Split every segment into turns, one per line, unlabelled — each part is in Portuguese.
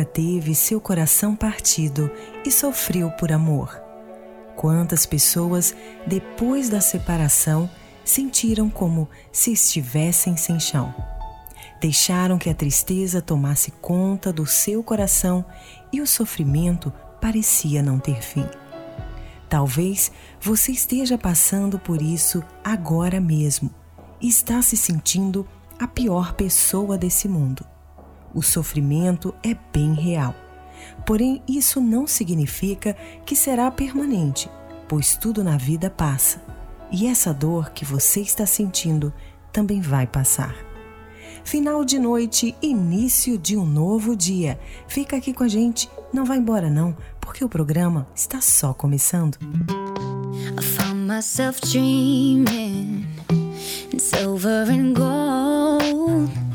nunca teve seu coração partido e sofreu por amor? Quantas pessoas, depois da separação, sentiram como se estivessem sem chão? Deixaram que a tristeza tomasse conta do seu coração e o sofrimento parecia não ter fim. Talvez você esteja passando por isso agora mesmo e está se sentindo a pior pessoa desse mundo. O sofrimento é bem real. Porém, isso não significa que será permanente, pois tudo na vida passa. E essa dor que você está sentindo também vai passar. Final de noite, início de um novo dia. Fica aqui com a gente, não vai embora não, porque o programa está só começando. I found myself dreaming in silver and gold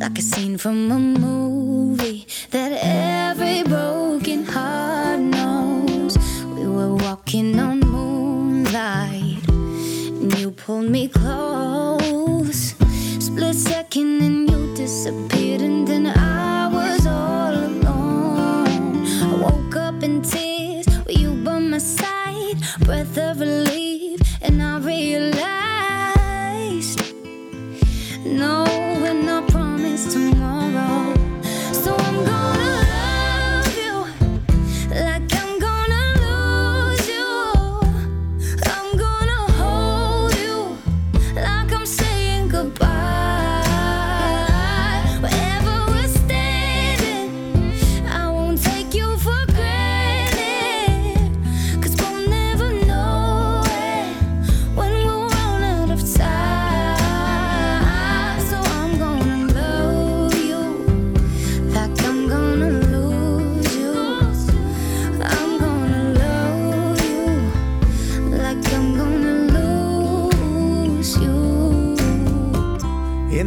like a scene from a movie that every broken heart knows. We were walking on moonlight and you pulled me close. Split second and you disappeared and then I was all alone. I woke up in tears with you by my side? Breath of relief and I realized tomorrow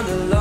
on the line.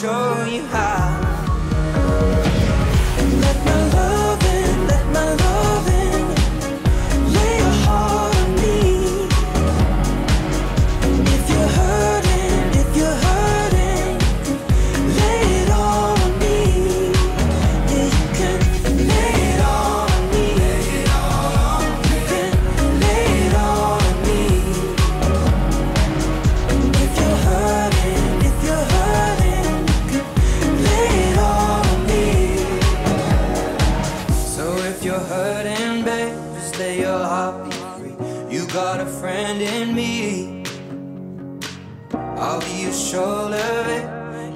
show got a friend in me. I'll be your shoulder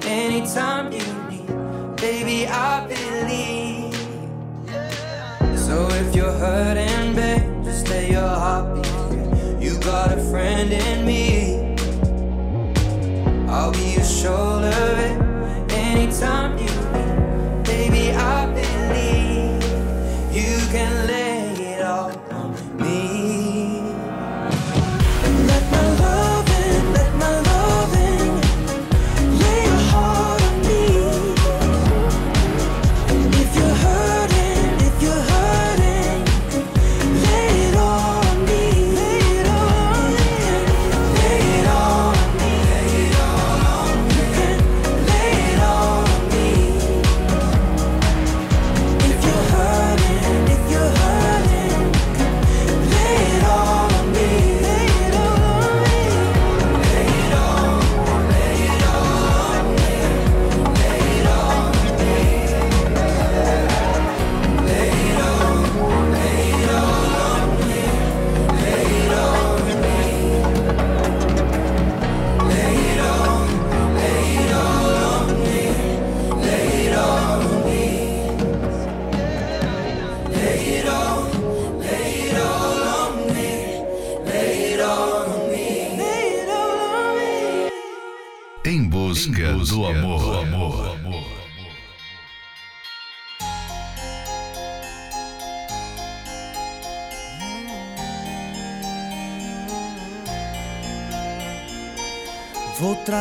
anytime you need. Baby, I believe. So if you're hurting, babe, just let your heart be. You got a friend in me. I'll be your shoulder anytime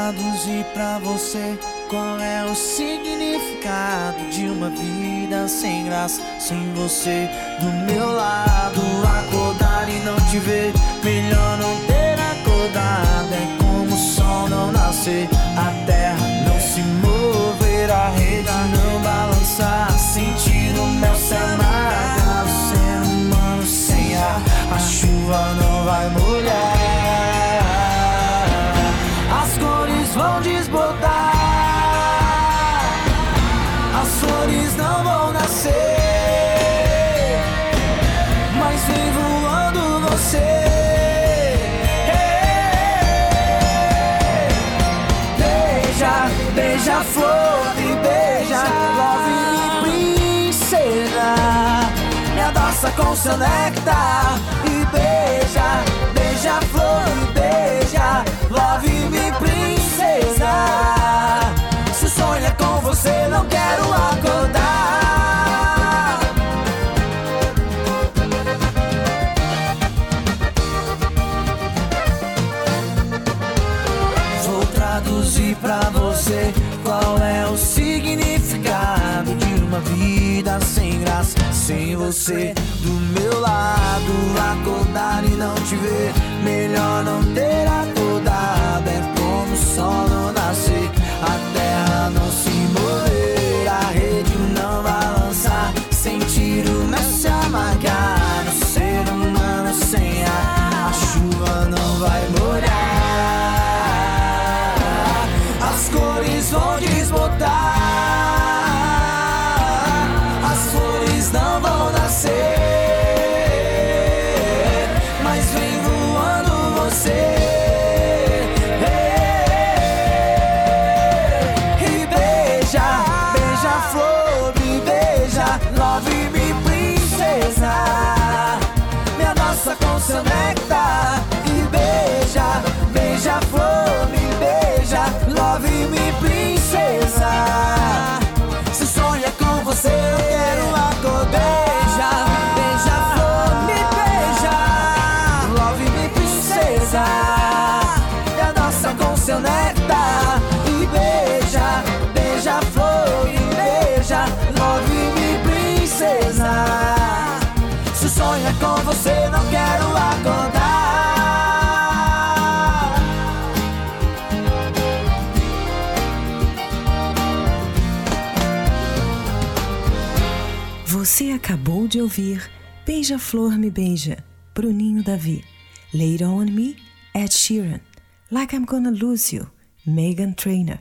Traduzir e pra você qual é o significado de uma vida sem graça sem você do meu lado? Acordar e não te ver melhor não ter acordado. É como o sol não nascer a terra não se mover a rede não balançar sentir o meu se amargar. O ser humano sem ar a chuva não vai molhar. com seu néctar e beija, beija a flor e beija, love-me princesa. Se o sonho é com você, não quero acordar.
Vou traduzir pra você qual é o seu vida sem graça, sem você do meu lado. Acordar e não te ver, melhor não ter acordado. É como o sol não nascer, a Você
acabou de ouvir Beija-Flor Me Beija, Bruninho Davi. Later On Me, Ed Sheeran. Like I'm Gonna Lose You, Megan Trainor.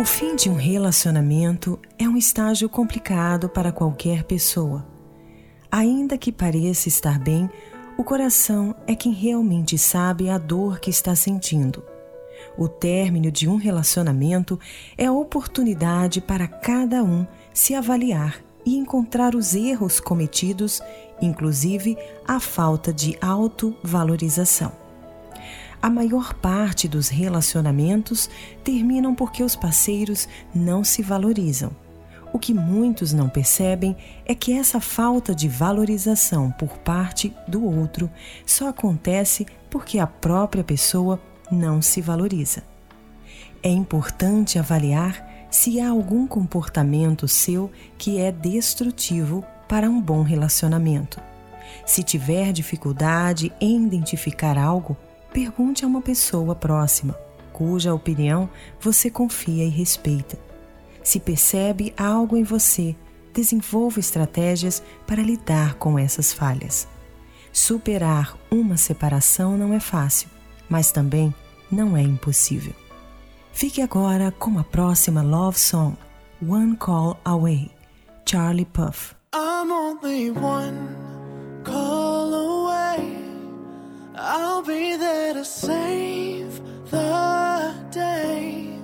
O fim de um relacionamento é um estágio complicado para qualquer pessoa. Ainda que pareça estar bem, o coração é quem realmente sabe a dor que está sentindo. O término de um relacionamento é a oportunidade para cada um se avaliar e encontrar os erros cometidos, inclusive a falta de autovalorização. A maior parte dos relacionamentos terminam porque os parceiros não se valorizam. O que muitos não percebem é que essa falta de valorização por parte do outro só acontece porque a própria pessoa não se valoriza. É importante avaliar se há algum comportamento seu que é destrutivo para um bom relacionamento. Se tiver dificuldade em identificar algo, pergunte a uma pessoa próxima, cuja opinião você confia e respeita. Se percebe algo em você, desenvolva estratégias para lidar com essas falhas. Superar uma separação não é fácil, mas também não é impossível. Fique agora com a próxima love song, One Call Away, Charlie Puff.
I'm only one call away. I'll be there to save the day.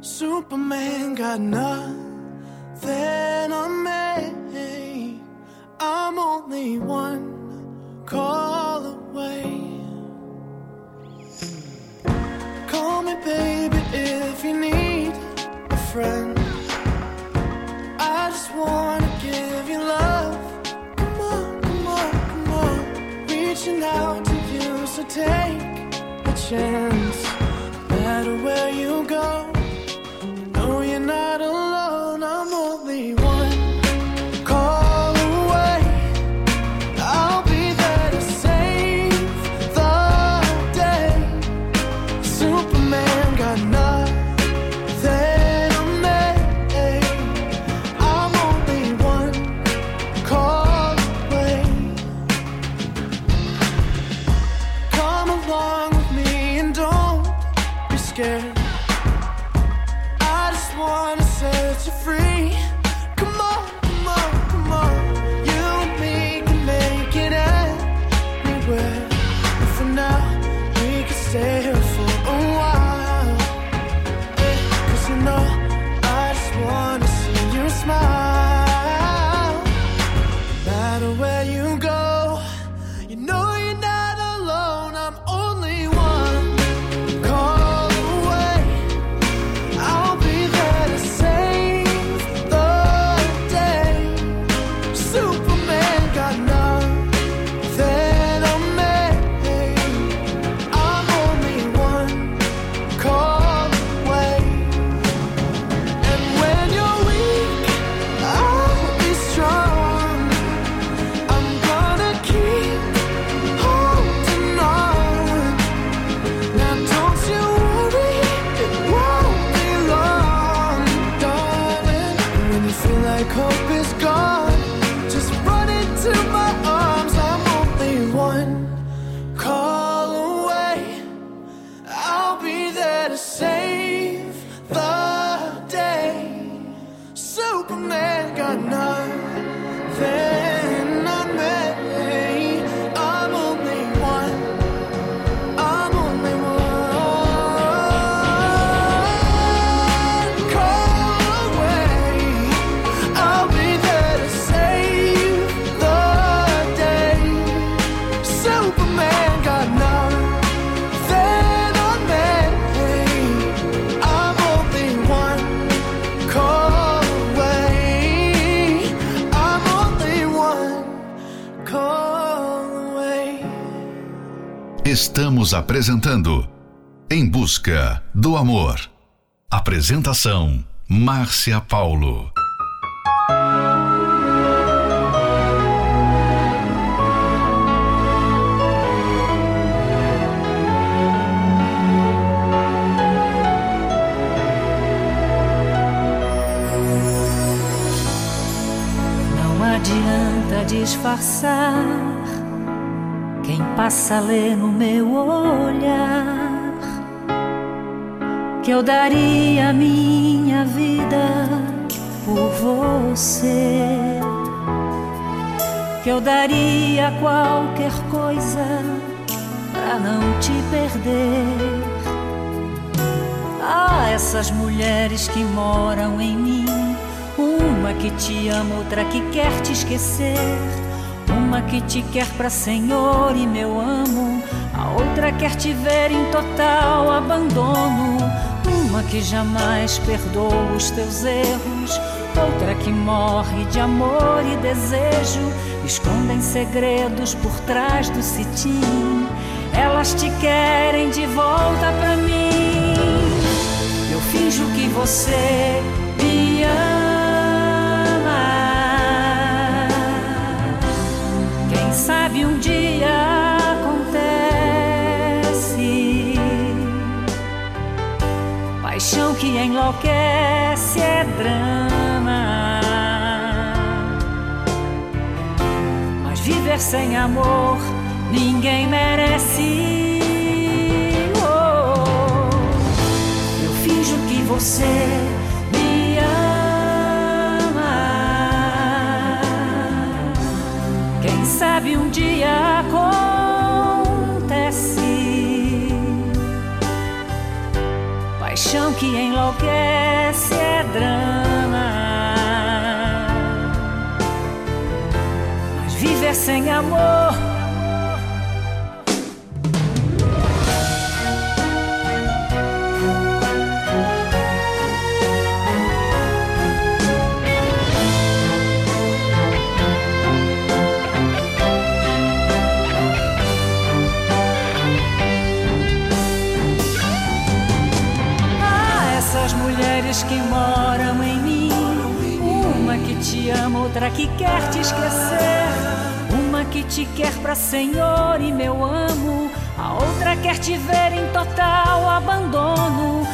Superman got nothing on me. I'm only one call away. Call me, baby, if you need a friend. I just wanna give you love. Come on, come on, come on. Reaching out to you, so take a chance. No matter where you go, know you're not alone. wanna set you free.
Estamos apresentando Em Busca do Amor. Apresentação: Márcia Paulo.
Não adianta disfarçar. Quem passa lê no meu olhar que eu daria minha vida por você. Que eu daria qualquer coisa pra não te perder. Ah, essas mulheres que moram em mim. Uma que te ama, outra que quer te esquecer. Uma que te quer pra Senhor e meu amo. A outra quer te ver em total abandono. Uma que jamais perdoa os teus erros. Outra que morre de amor e desejo. Escondem segredos por trás do cetim. Elas te querem de volta pra mim. Eu finjo que você sabe um dia acontece. Paixão que enlouquece é drama. Mas viver sem amor ninguém merece. Oh. Eu finjo que você sabe um dia acontece. Paixão que enlouquece é drama. Mas viver sem amor. Outra que quer te esquecer. Uma que te quer pra Senhor e meu amo. A outra quer te ver em total abandono.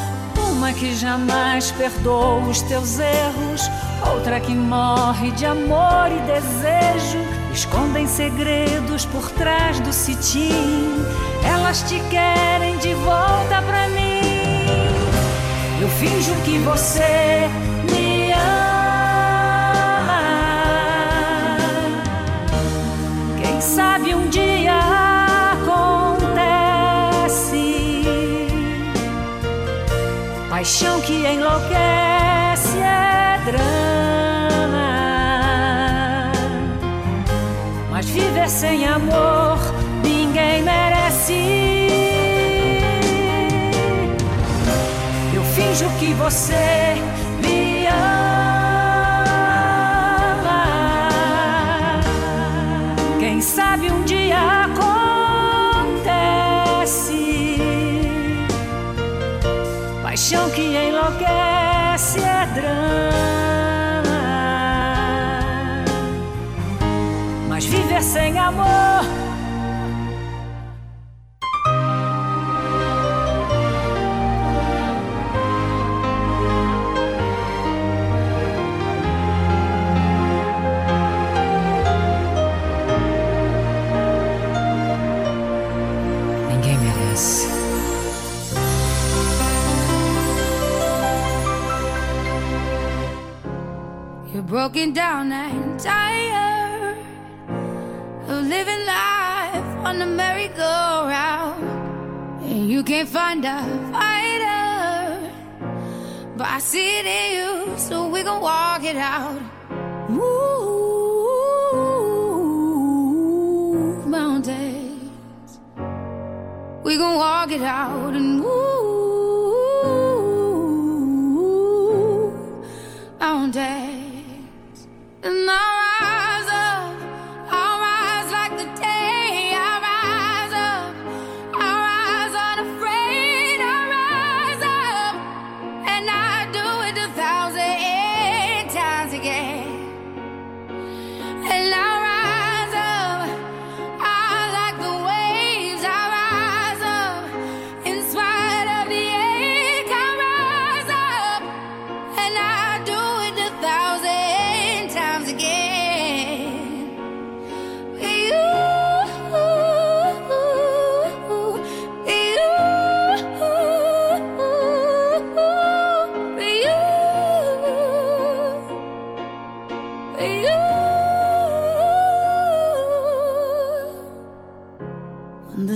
Uma que jamais perdoa os teus erros. Outra que morre de amor e desejo. Escondem segredos por trás do cetim. Elas te querem de volta pra mim. Eu finjo que você sabe um dia acontece. Paixão que enlouquece é drama. Mas viver sem amor ninguém merece. Eu finjo que você sabe um dia acontece. Paixão que enlouquece é drama. Mas viver sem amor.
Broken down and tired of living life on the merry-go-round. And you can't find a fighter, but I see it in you, so we gon' walk it out. Move mountains, we gon' walk it out and move. And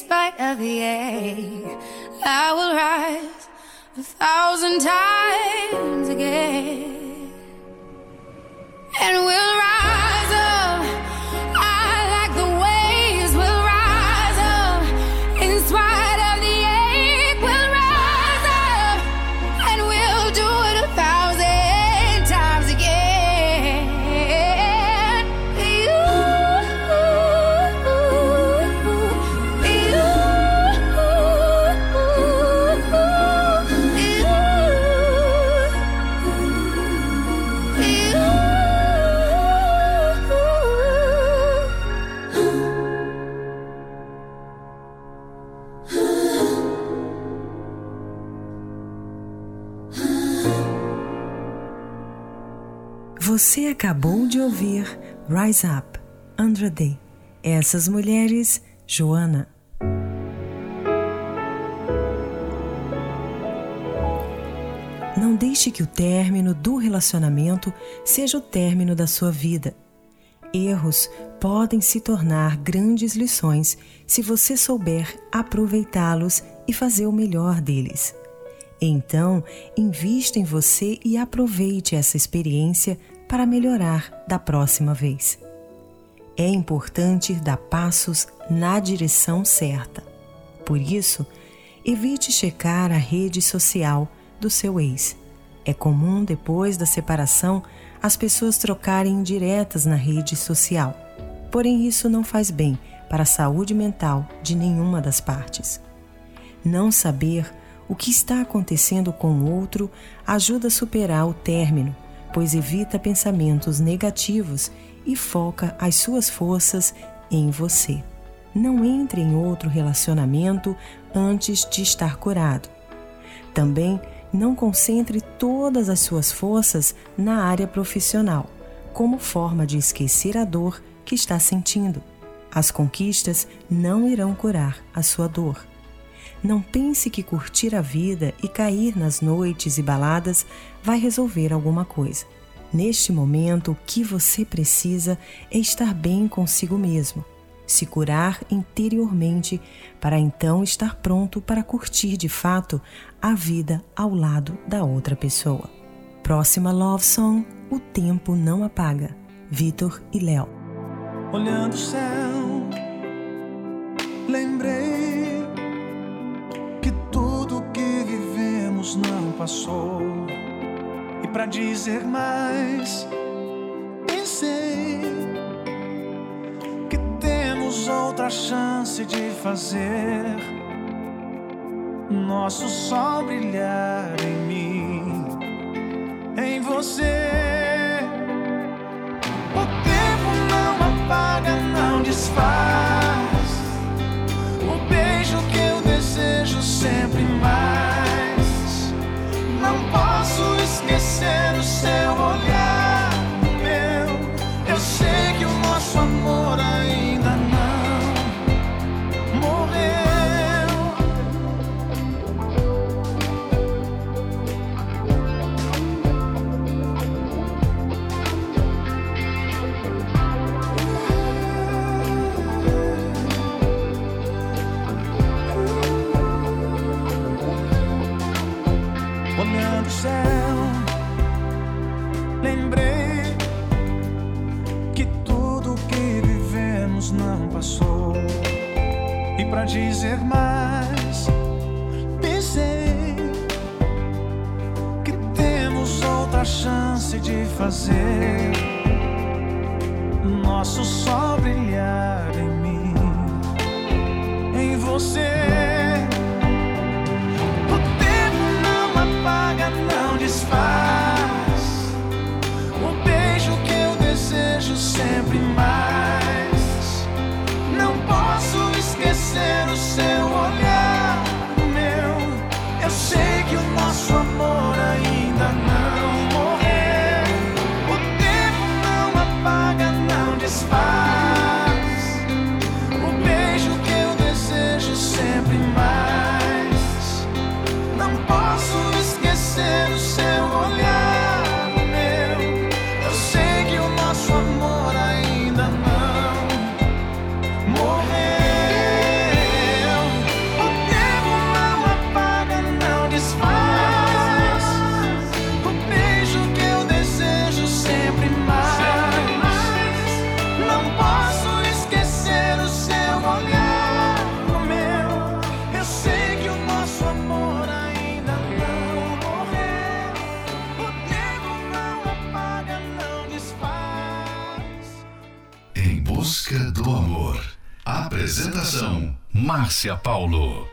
Spite of the ache. I will rise a thousand times again, and we'll rise
Você acabou de ouvir Rise Up, Andra Day. Essas mulheres, Joana. Não deixe que o término do relacionamento seja o término da sua vida. Erros podem se tornar grandes lições se você souber aproveitá-los e fazer o melhor deles. Então, invista em você e aproveite essa experiência para melhorar da próxima vez. É importante dar passos na direção certa. Por isso, evite checar a rede social do seu ex. É comum, depois da separação, as pessoas trocarem indiretas na rede social. Porém, isso não faz bem para a saúde mental de nenhuma das partes. Não saber o que está acontecendo com o outro ajuda a superar o término, pois evita pensamentos negativos e foca as suas forças em você. Não entre em outro relacionamento antes de estar curado. Também não concentre todas as suas forças na área profissional, como forma de esquecer a dor que está sentindo. As conquistas não irão curar a sua dor. Não pense que curtir a vida e cair nas noites e baladas vai resolver alguma coisa. Neste momento, o que você precisa é estar bem consigo mesmo, se curar interiormente, para então estar pronto para curtir de fato a vida ao lado da outra pessoa. Próxima love song: O Tempo Não Apaga, Vitor e Léo.
Olhando o céu, lembrei vivemos não passou. E para dizer mais, pensei que temos outra chance de fazer nosso sol brilhar em mim, em você. O tempo não apaga, não desfaz. Márcia Paulo.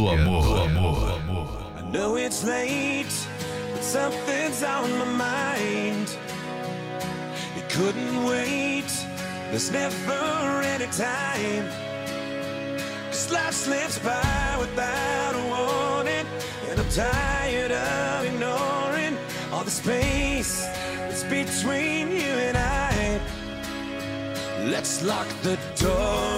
do amor.
Do amor.
I know it's late, but something's on my mind. It couldn't wait. There's never any time. Cause life slips by without a warning. And I'm tired of ignoring all the space that's between you and I. Let's
lock the door.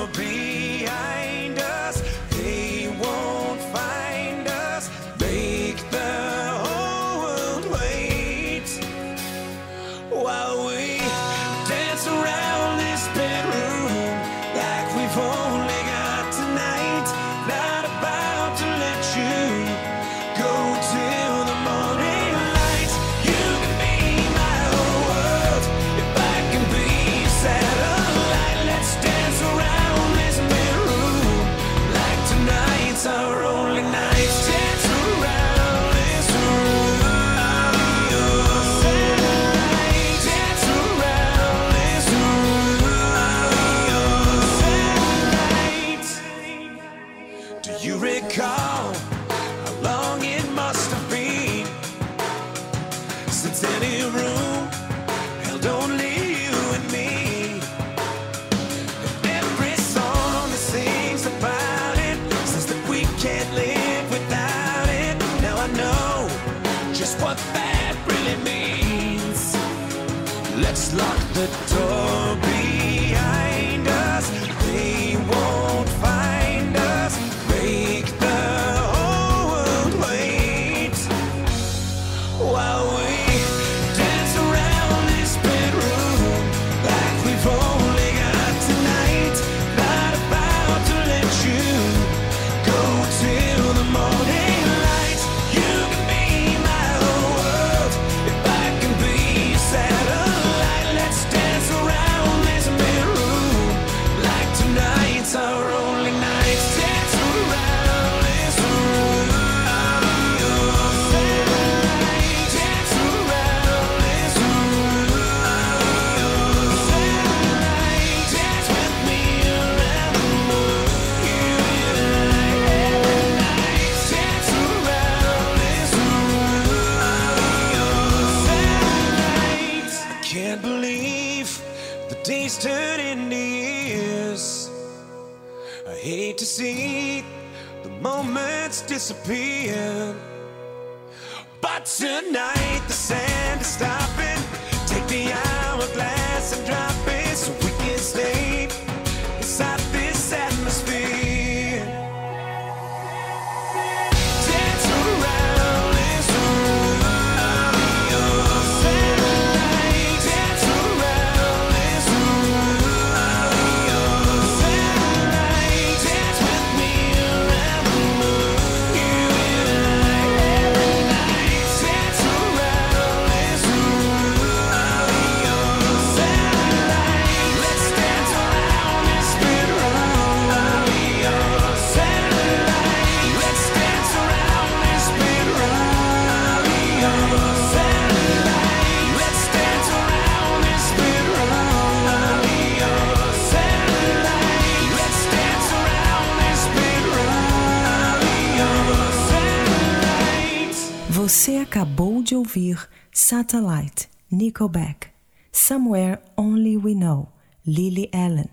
Nickelback, Somewhere Only We Know, Lily Allen.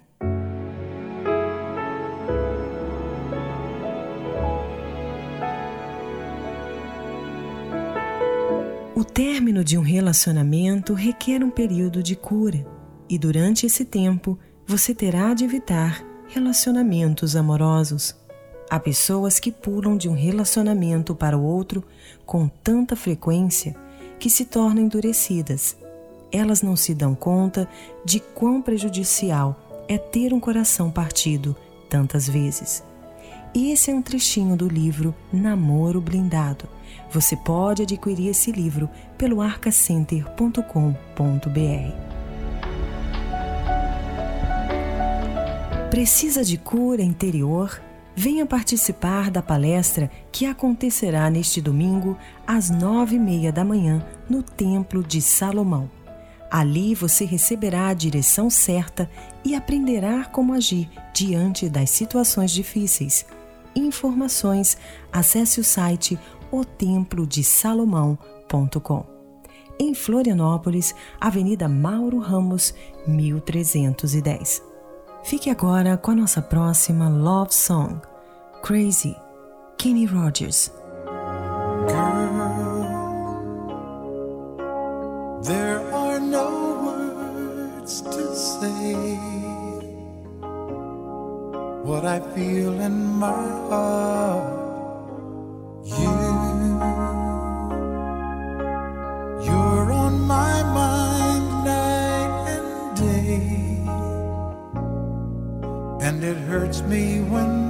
O término de um relacionamento requer um período de cura, e durante esse tempo você terá de evitar relacionamentos amorosos.
Há pessoas que pulam de um relacionamento para o outro com tanta frequência que se tornam endurecidas. Elas não se dão conta de quão prejudicial é ter um coração partido tantas vezes. Esse é um trechinho do livro Namoro Blindado. Você pode adquirir esse livro pelo arcacenter.com.br. Precisa de cura interior? Venha participar da palestra que acontecerá neste domingo às nove e meia da manhã no Templo de Salomão. Ali você receberá a direção certa e aprenderá como agir diante das situações difíceis. Informações, acesse o site otemplodesalomão.com. Em Florianópolis, Avenida Mauro Ramos, 1310. Fique agora com a nossa próxima Love Song. Crazy, Kenny Rogers.
Girl, there are no words to say what I feel in my heart. You, you're on my mind and it hurts me when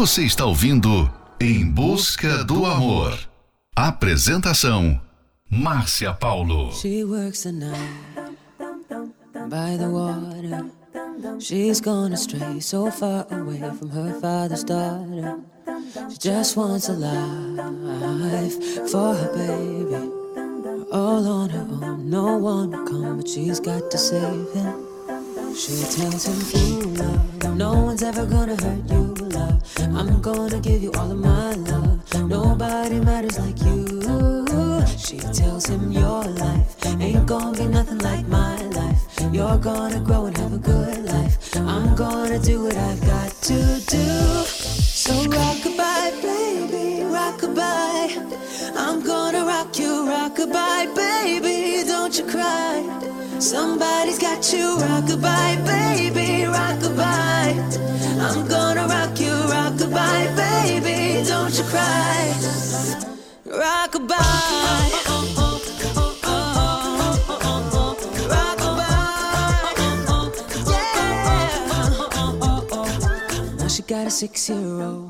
Você está ouvindo Em Busca do Amor. Apresentação: Márcia Paulo.
She works the night by the water. She's gone astray, so far away from her father's daughter. She just wants a life for her baby. All on her own, no one will come, but she's got to save him. She tells him, Fool, love, no one's ever gonna hurt you, love. I'm gonna give you all of my love. Nobody matters like you. She tells him, Your life ain't gonna be nothing like my life. You're gonna grow and have a good life. I'm gonna do what I've got to do. So rock rockabye, baby, rockabye. I'm gonna rock you, rockabye, baby. Don't you cry. Somebody's got you, rockabye, baby, rockabye. I'm gonna rock you, rockabye, baby. Don't you cry. Rockabye. Now she got a six year old,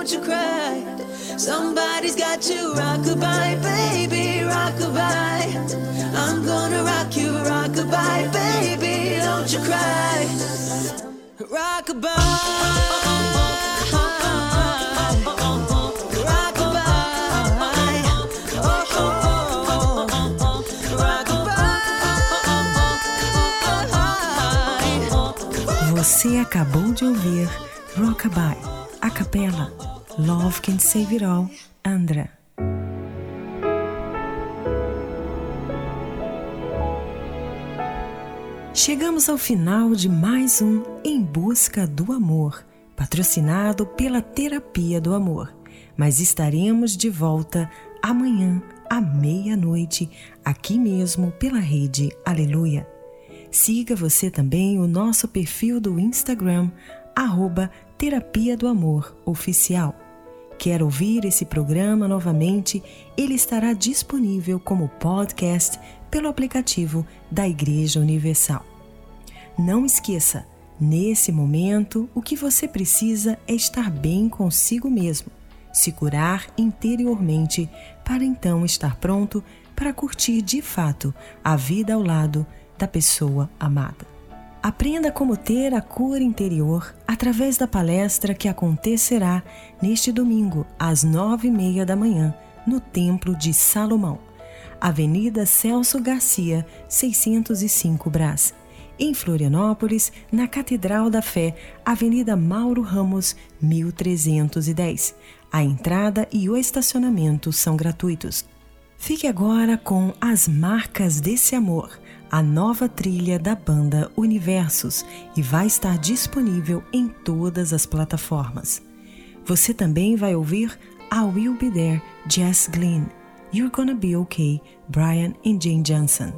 Don't you cry. Somebody's got you, rockabye, baby, rockabye. I'm gonna rock you, rockabye, baby, don't you cry.
Você acabou de ouvir Rockabye, a capela Love Can Save It All, Andra. Chegamos ao final de mais um Em Busca do Amor, patrocinado pela Terapia do Amor. Mas estaremos de volta amanhã à meia-noite, aqui mesmo pela rede Aleluia. Siga você também o nosso perfil do Instagram, arroba Terapia do Amor Oficial. Quer ouvir esse programa novamente? Ele estará disponível como podcast pelo aplicativo da Igreja Universal. Não esqueça, nesse momento, o que você precisa é estar bem consigo mesmo, se curar interiormente, para então estar pronto para curtir de fato a vida ao lado da pessoa amada. Aprenda como ter a cura interior através da palestra que acontecerá neste domingo, às nove e meia da manhã, no Templo de Salomão, Avenida Celso Garcia, 605 Brás. Em Florianópolis, na Catedral da Fé, Avenida Mauro Ramos, 1310. A entrada e o estacionamento são gratuitos. Fique agora com As Marcas desse Amor a nova trilha da banda Universos e vai estar disponível em todas as plataformas. Você também vai ouvir I Will Be There, Jess Glynn, You're Gonna Be Okay, Brian e Jane Johnson.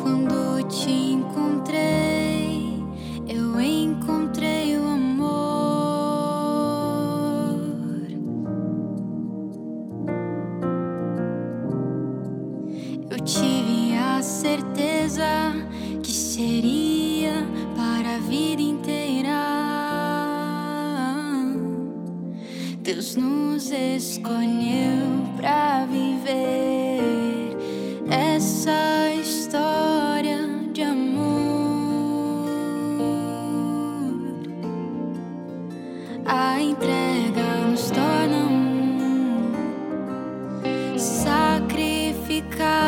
Quando te encontrei, eu encontrei o amor. Eu a certeza que seria para a vida inteira. Deus nos escolheu para viver essa história de amor. A entrega nos torna um. Sacrificar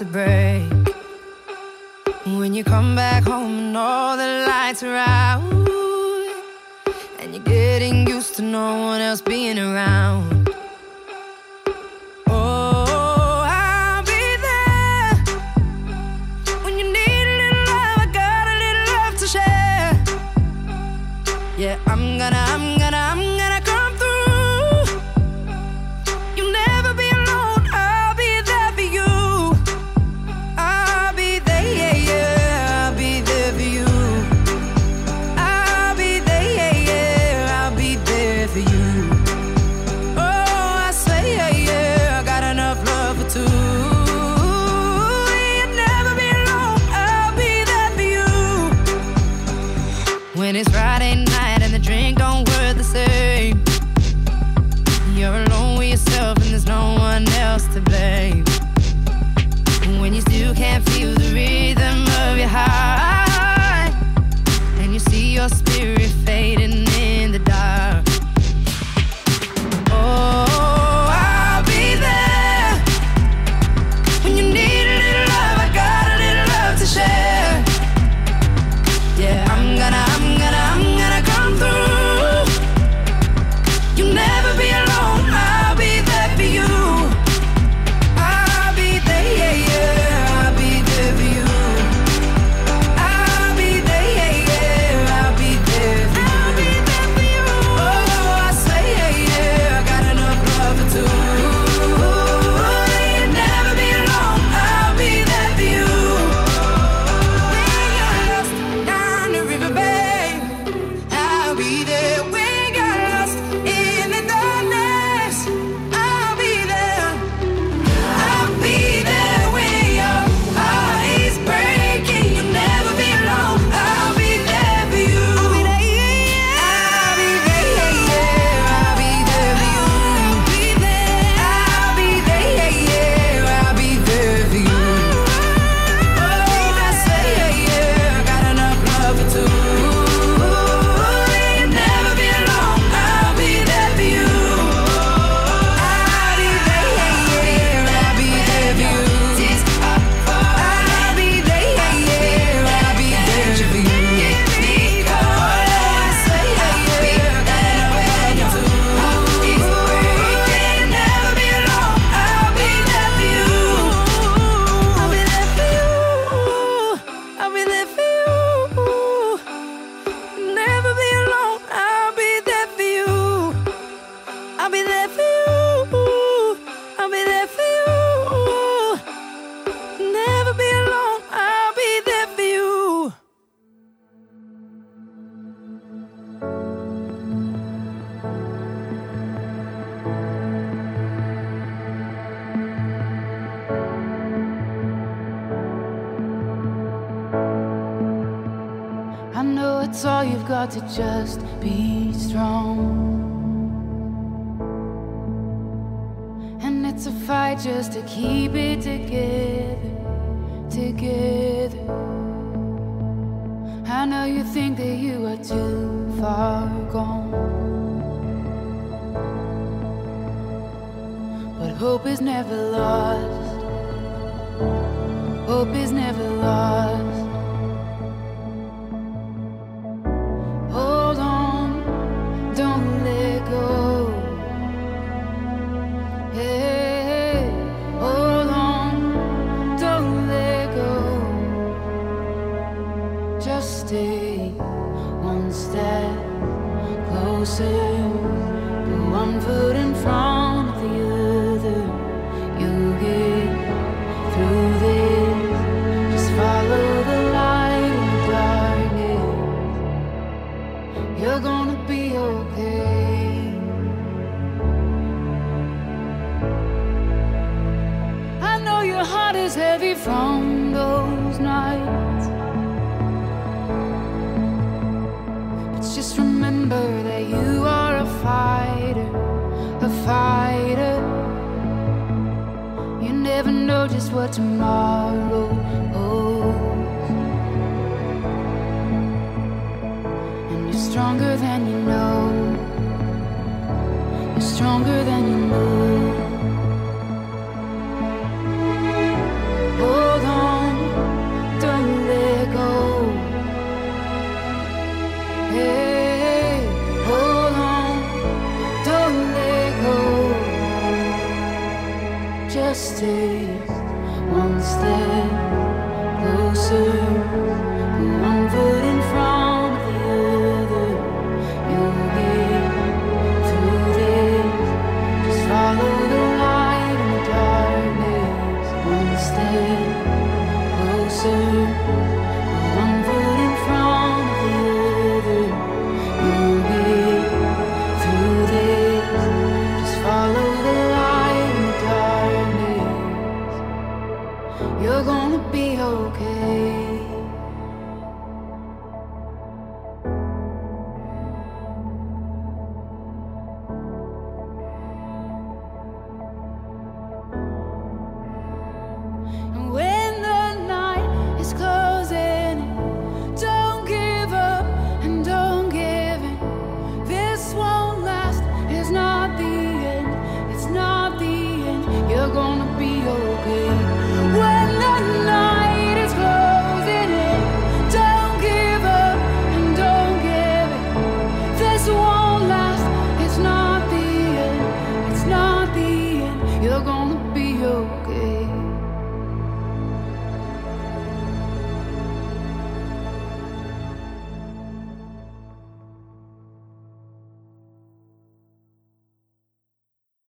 to break. Stronger than you know. You're stronger than you know.